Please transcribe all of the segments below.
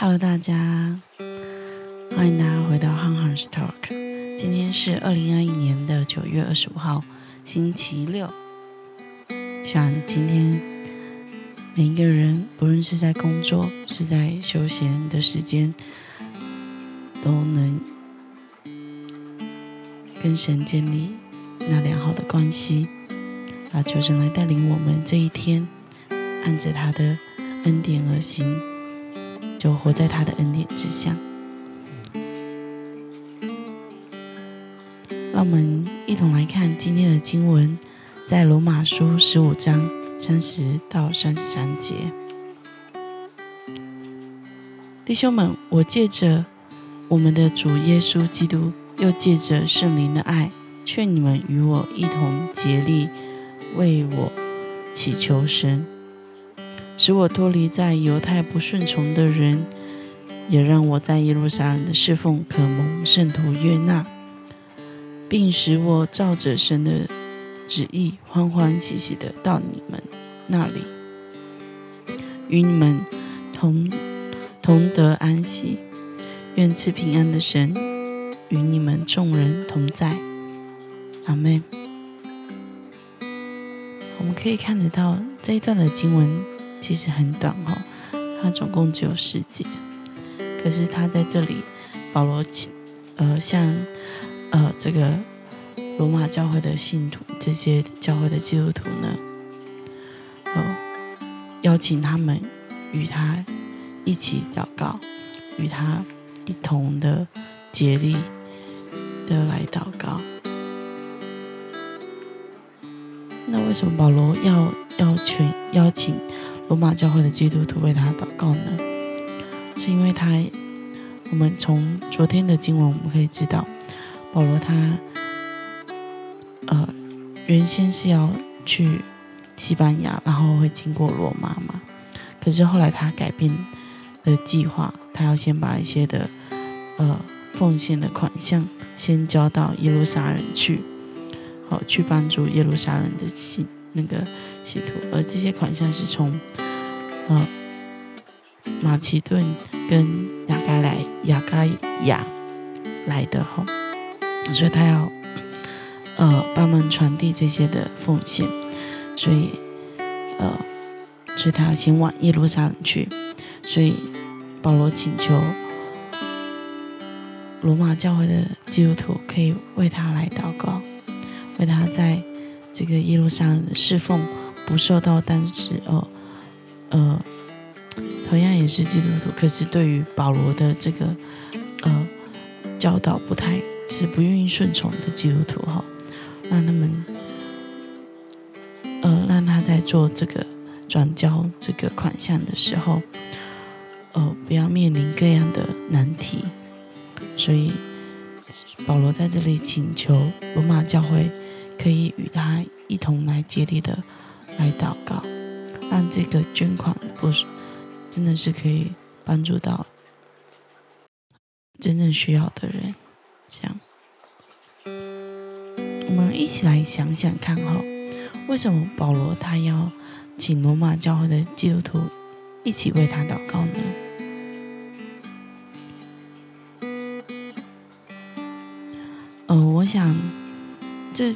Hello，大家，欢迎大家回到 Han Han's Talk。今天是二零二一年的九月二十五号，星期六。希望今天每一个人，不论是在工作，是在休闲的时间，都能跟神建立那良好的关系。啊，求神来带领我们这一天，按着他的恩典而行。就活在他的恩典之下。让我们一同来看今天的经文，在罗马书十五章三十到三十三节。弟兄们，我借着我们的主耶稣基督，又借着圣灵的爱，劝你们与我一同竭力为我祈求神。使我脱离在犹太不顺从的人，也让我在耶路撒冷的侍奉可蒙圣徒悦纳，并使我照着神的旨意欢欢喜喜的到你们那里，与你们同同得安息。愿赐平安的神与你们众人同在。阿门。我们可以看得到这一段的经文。其实很短哦，它总共只有四节。可是他在这里，保罗呃向呃这个罗马教会的信徒，这些教会的基督徒呢，呃邀请他们与他一起祷告，与他一同的竭力的来祷告。那为什么保罗要要求邀请？罗马教会的基督徒为他祷告呢，是因为他，我们从昨天的经文我们可以知道，保罗他，呃，原先是要去西班牙，然后会经过罗马嘛，可是后来他改变的计划，他要先把一些的，呃，奉献的款项先交到耶路撒冷去，好去帮助耶路撒冷的信。那个信徒，而这些款项是从。呃，马其顿跟雅加来雅加亚来的哈，所以他要呃帮忙传递这些的奉献，所以呃，所以他要先往耶路撒冷去，所以保罗请求罗马教会的基督徒可以为他来祷告，为他在这个耶路撒冷的侍奉不受到当时哦。呃，同样也是基督徒，可是对于保罗的这个呃教导不太是不愿意顺从的基督徒哈，让他们呃让他在做这个转交这个款项的时候，呃不要面临各样的难题，所以保罗在这里请求罗马教会可以与他一同来接力的来祷告。让这个捐款不是真的是可以帮助到真正需要的人，这样，我们一起来想想看哈，为什么保罗他要请罗马教会的基督徒一起为他祷告呢？嗯，我想这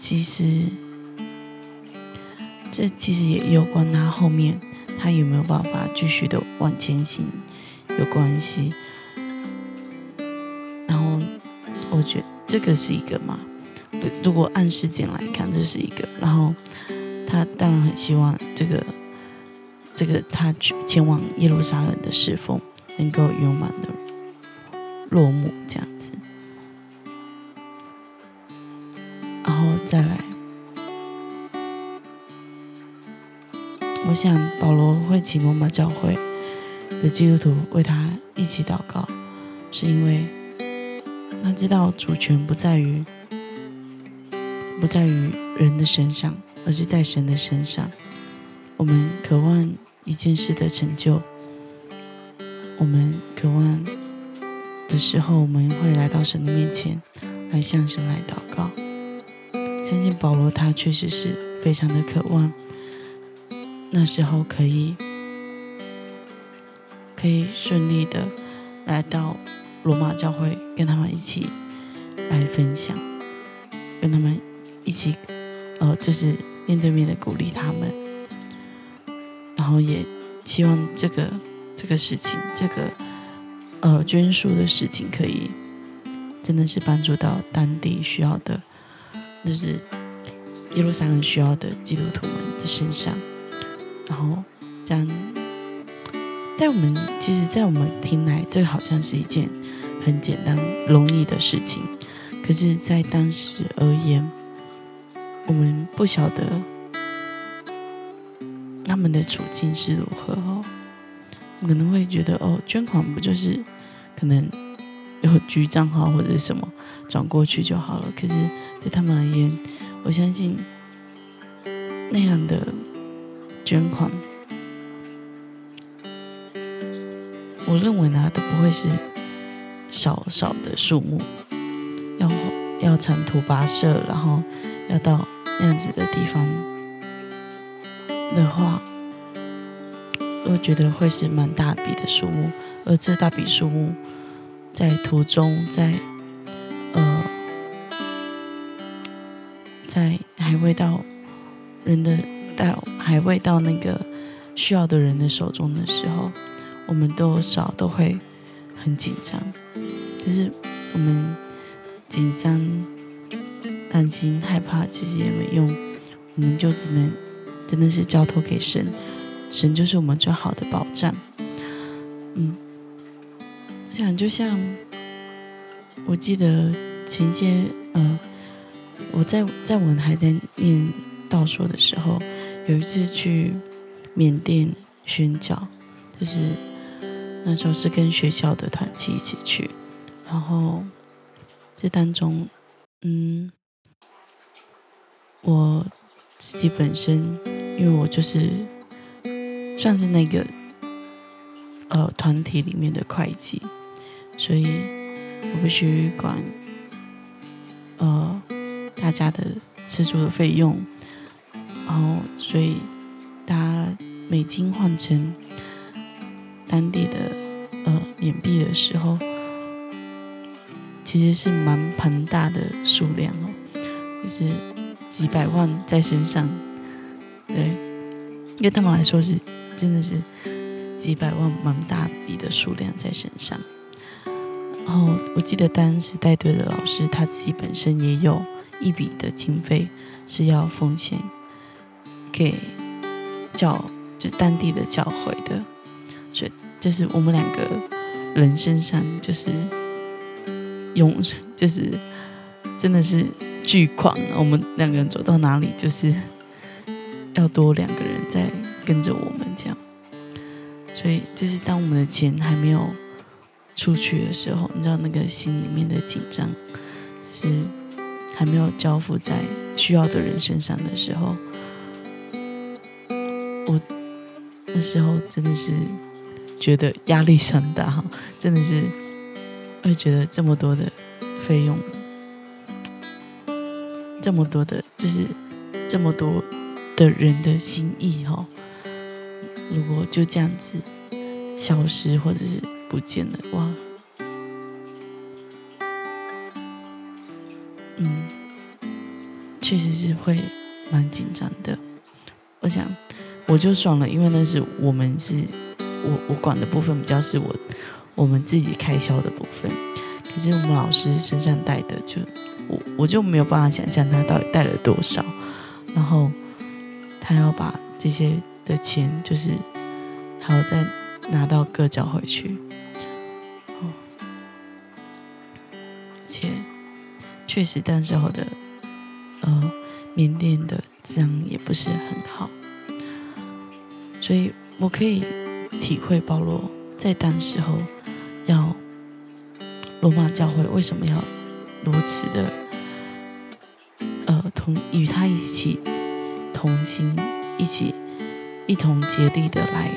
其实。这其实也有关他后面他有没有办法继续的往前行有关系。然后我觉得这个是一个嘛，如果按时间来看，这是一个。然后他当然很希望这个这个他去前往耶路撒冷的侍奉能够圆满的落幕，这样子。再来。我想保罗会请罗马教会的基督徒为他一起祷告，是因为他知道主权不在于不在于人的身上，而是在神的身上。我们渴望一件事的成就，我们渴望的时候，我们会来到神的面前，来向神来祷告。相信保罗他确实是非常的渴望。那时候可以可以顺利的来到罗马教会，跟他们一起来分享，跟他们一起，呃，就是面对面的鼓励他们，然后也希望这个这个事情，这个呃捐书的事情，可以真的是帮助到当地需要的，就是耶路撒冷需要的基督徒们的身上，然后这样。在我们其实，在我们听来，这好像是一件很简单、容易的事情。可是，在当时而言，我们不晓得他们的处境是如何哦。可能会觉得，哦，捐款不就是可能有局账号或者什么转过去就好了。可是对他们而言，我相信那样的捐款。我认为呢，都不会是少少的数目，要要长途跋涉，然后要到那样子的地方的话，我觉得会是蛮大笔的数目，而这大笔数目在途中，在呃，在还未到人的到还未到那个需要的人的手中的时候。我们多少都会很紧张，可是我们紧张、担心、害怕，其实也没用。我们就只能真的是交托给神，神就是我们最好的保障。嗯，我想就像我记得前些呃，我在在我还在念道说的时候，有一次去缅甸宣教，就是。那时候是跟学校的团契一起去，然后这当中，嗯，我自己本身，因为我就是算是那个呃团体里面的会计，所以我必须管呃大家的吃住的费用，然后所以大家美金换成。当地的呃缅币的时候，其实是蛮庞大的数量哦，就是几百万在身上，对，对他们来说是真的是几百万蛮大笔的数量在身上。然后我记得当时带队的老师他自己本身也有一笔的经费是要奉献给教就当地的教会的。所以，就是我们两个人身上，就是用，就是真的是巨款。我们两个人走到哪里，就是要多两个人在跟着我们这样。所以，就是当我们的钱还没有出去的时候，你知道那个心里面的紧张，是还没有交付在需要的人身上的时候，我那时候真的是。觉得压力山大哈，真的是会觉得这么多的费用，这么多的，就是这么多的人的心意哈，如果就这样子消失或者是不见了，哇，嗯，确实是会蛮紧张的。我想我就爽了，因为那是我们是。我我管的部分比较是我我们自己开销的部分，可是我们老师身上带的就我我就没有办法想象他到底带了多少，然后他要把这些的钱就是还要再拿到各教回去，确实当时候的呃缅甸的治安也不是很好，所以我可以。体会保罗在当时候要罗马教会为什么要如此的呃同与他一起同心一起一同竭力的来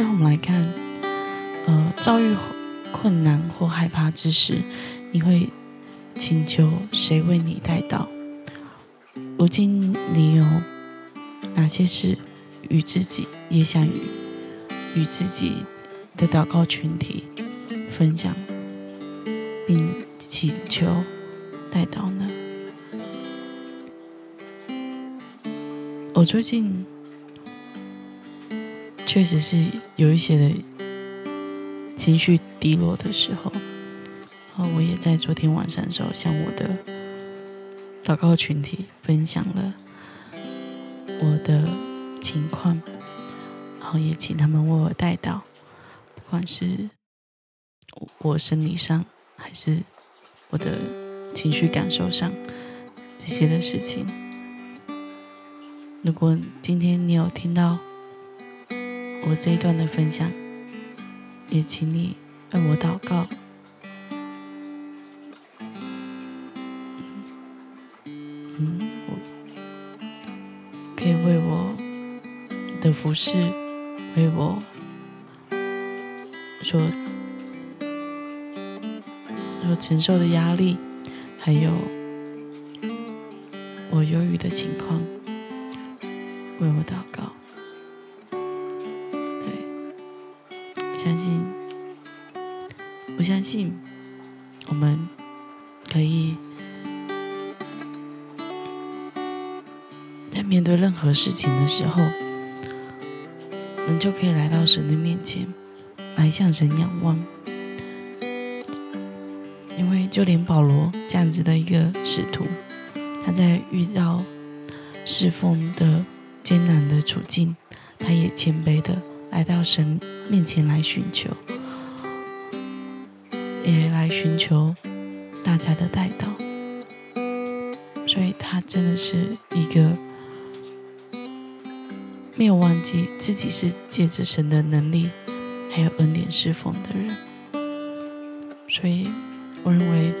最后我们来看，呃，遭遇困难或害怕之时，你会。请求谁为你带到？如今你有哪些事与自己也想与与自己的祷告群体分享，并请求带到呢？我最近确实是有一些的情绪低落的时候，啊，我也在昨天晚上的时候向我的祷告群体分享了我的情况，然后也请他们为我带到，不管是我生理上还是我的情绪感受上这些的事情。如果今天你有听到我这一段的分享，也请你为我祷告。嗯，我可以为我的服饰，为我所所承受的压力，还有我忧郁的情况。为我祷告，相信，我相信，我们可以在面对任何事情的时候，我们就可以来到神的面前，来向神仰望。因为就连保罗这样子的一个使徒，他在遇到侍奉的。艰难的处境，他也谦卑的来到神面前来寻求，也来寻求大家的带到。所以他真的是一个没有忘记自己是借着神的能力还有恩典侍奉的人。所以我认为，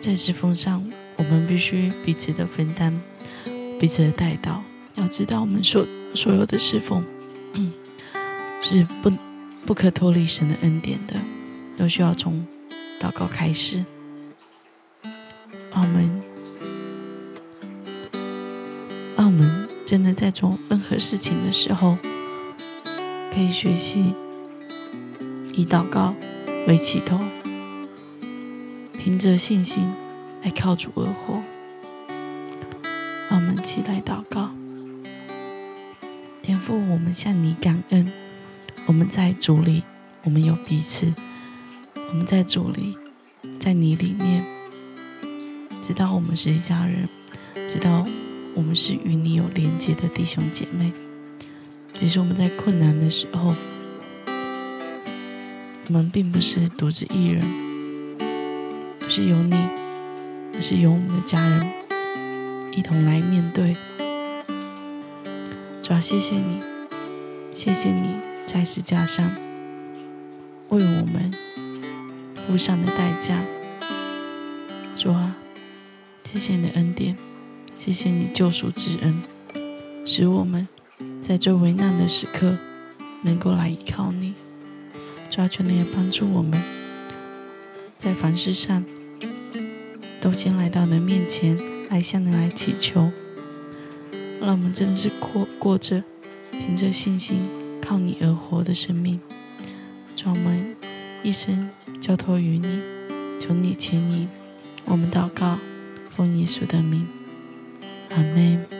在侍奉上，我们必须彼此的分担。彼此的带到，要知道我们所所有的侍奉是不不可脱离神的恩典的，都需要从祷告开始。我们，让我们真的在做任何事情的时候，可以学习以祷告为起头，凭着信心来靠主而活。让我们起来祷告，天父，我们向你感恩。我们在主里，我们有彼此；我们在主里，在你里面，知道我们是一家人，知道我们是与你有连接的弟兄姐妹。即使我们在困难的时候，我们并不是独自一人，而是有你，而是有我们的家人。一同来面对，主要谢谢你，谢谢你在石架上为我们付上的代价。主啊，谢谢你的恩典，谢谢你救赎之恩，使我们在最危难的时刻能够来依靠你。主啊，求你也帮助我们，在凡事上都先来到你的面前。来向你来祈求，让我们真的是过过着凭着信心靠你而活的生命，让我们一生交托于你，求你请你我们祷告，奉耶稣的名，阿门。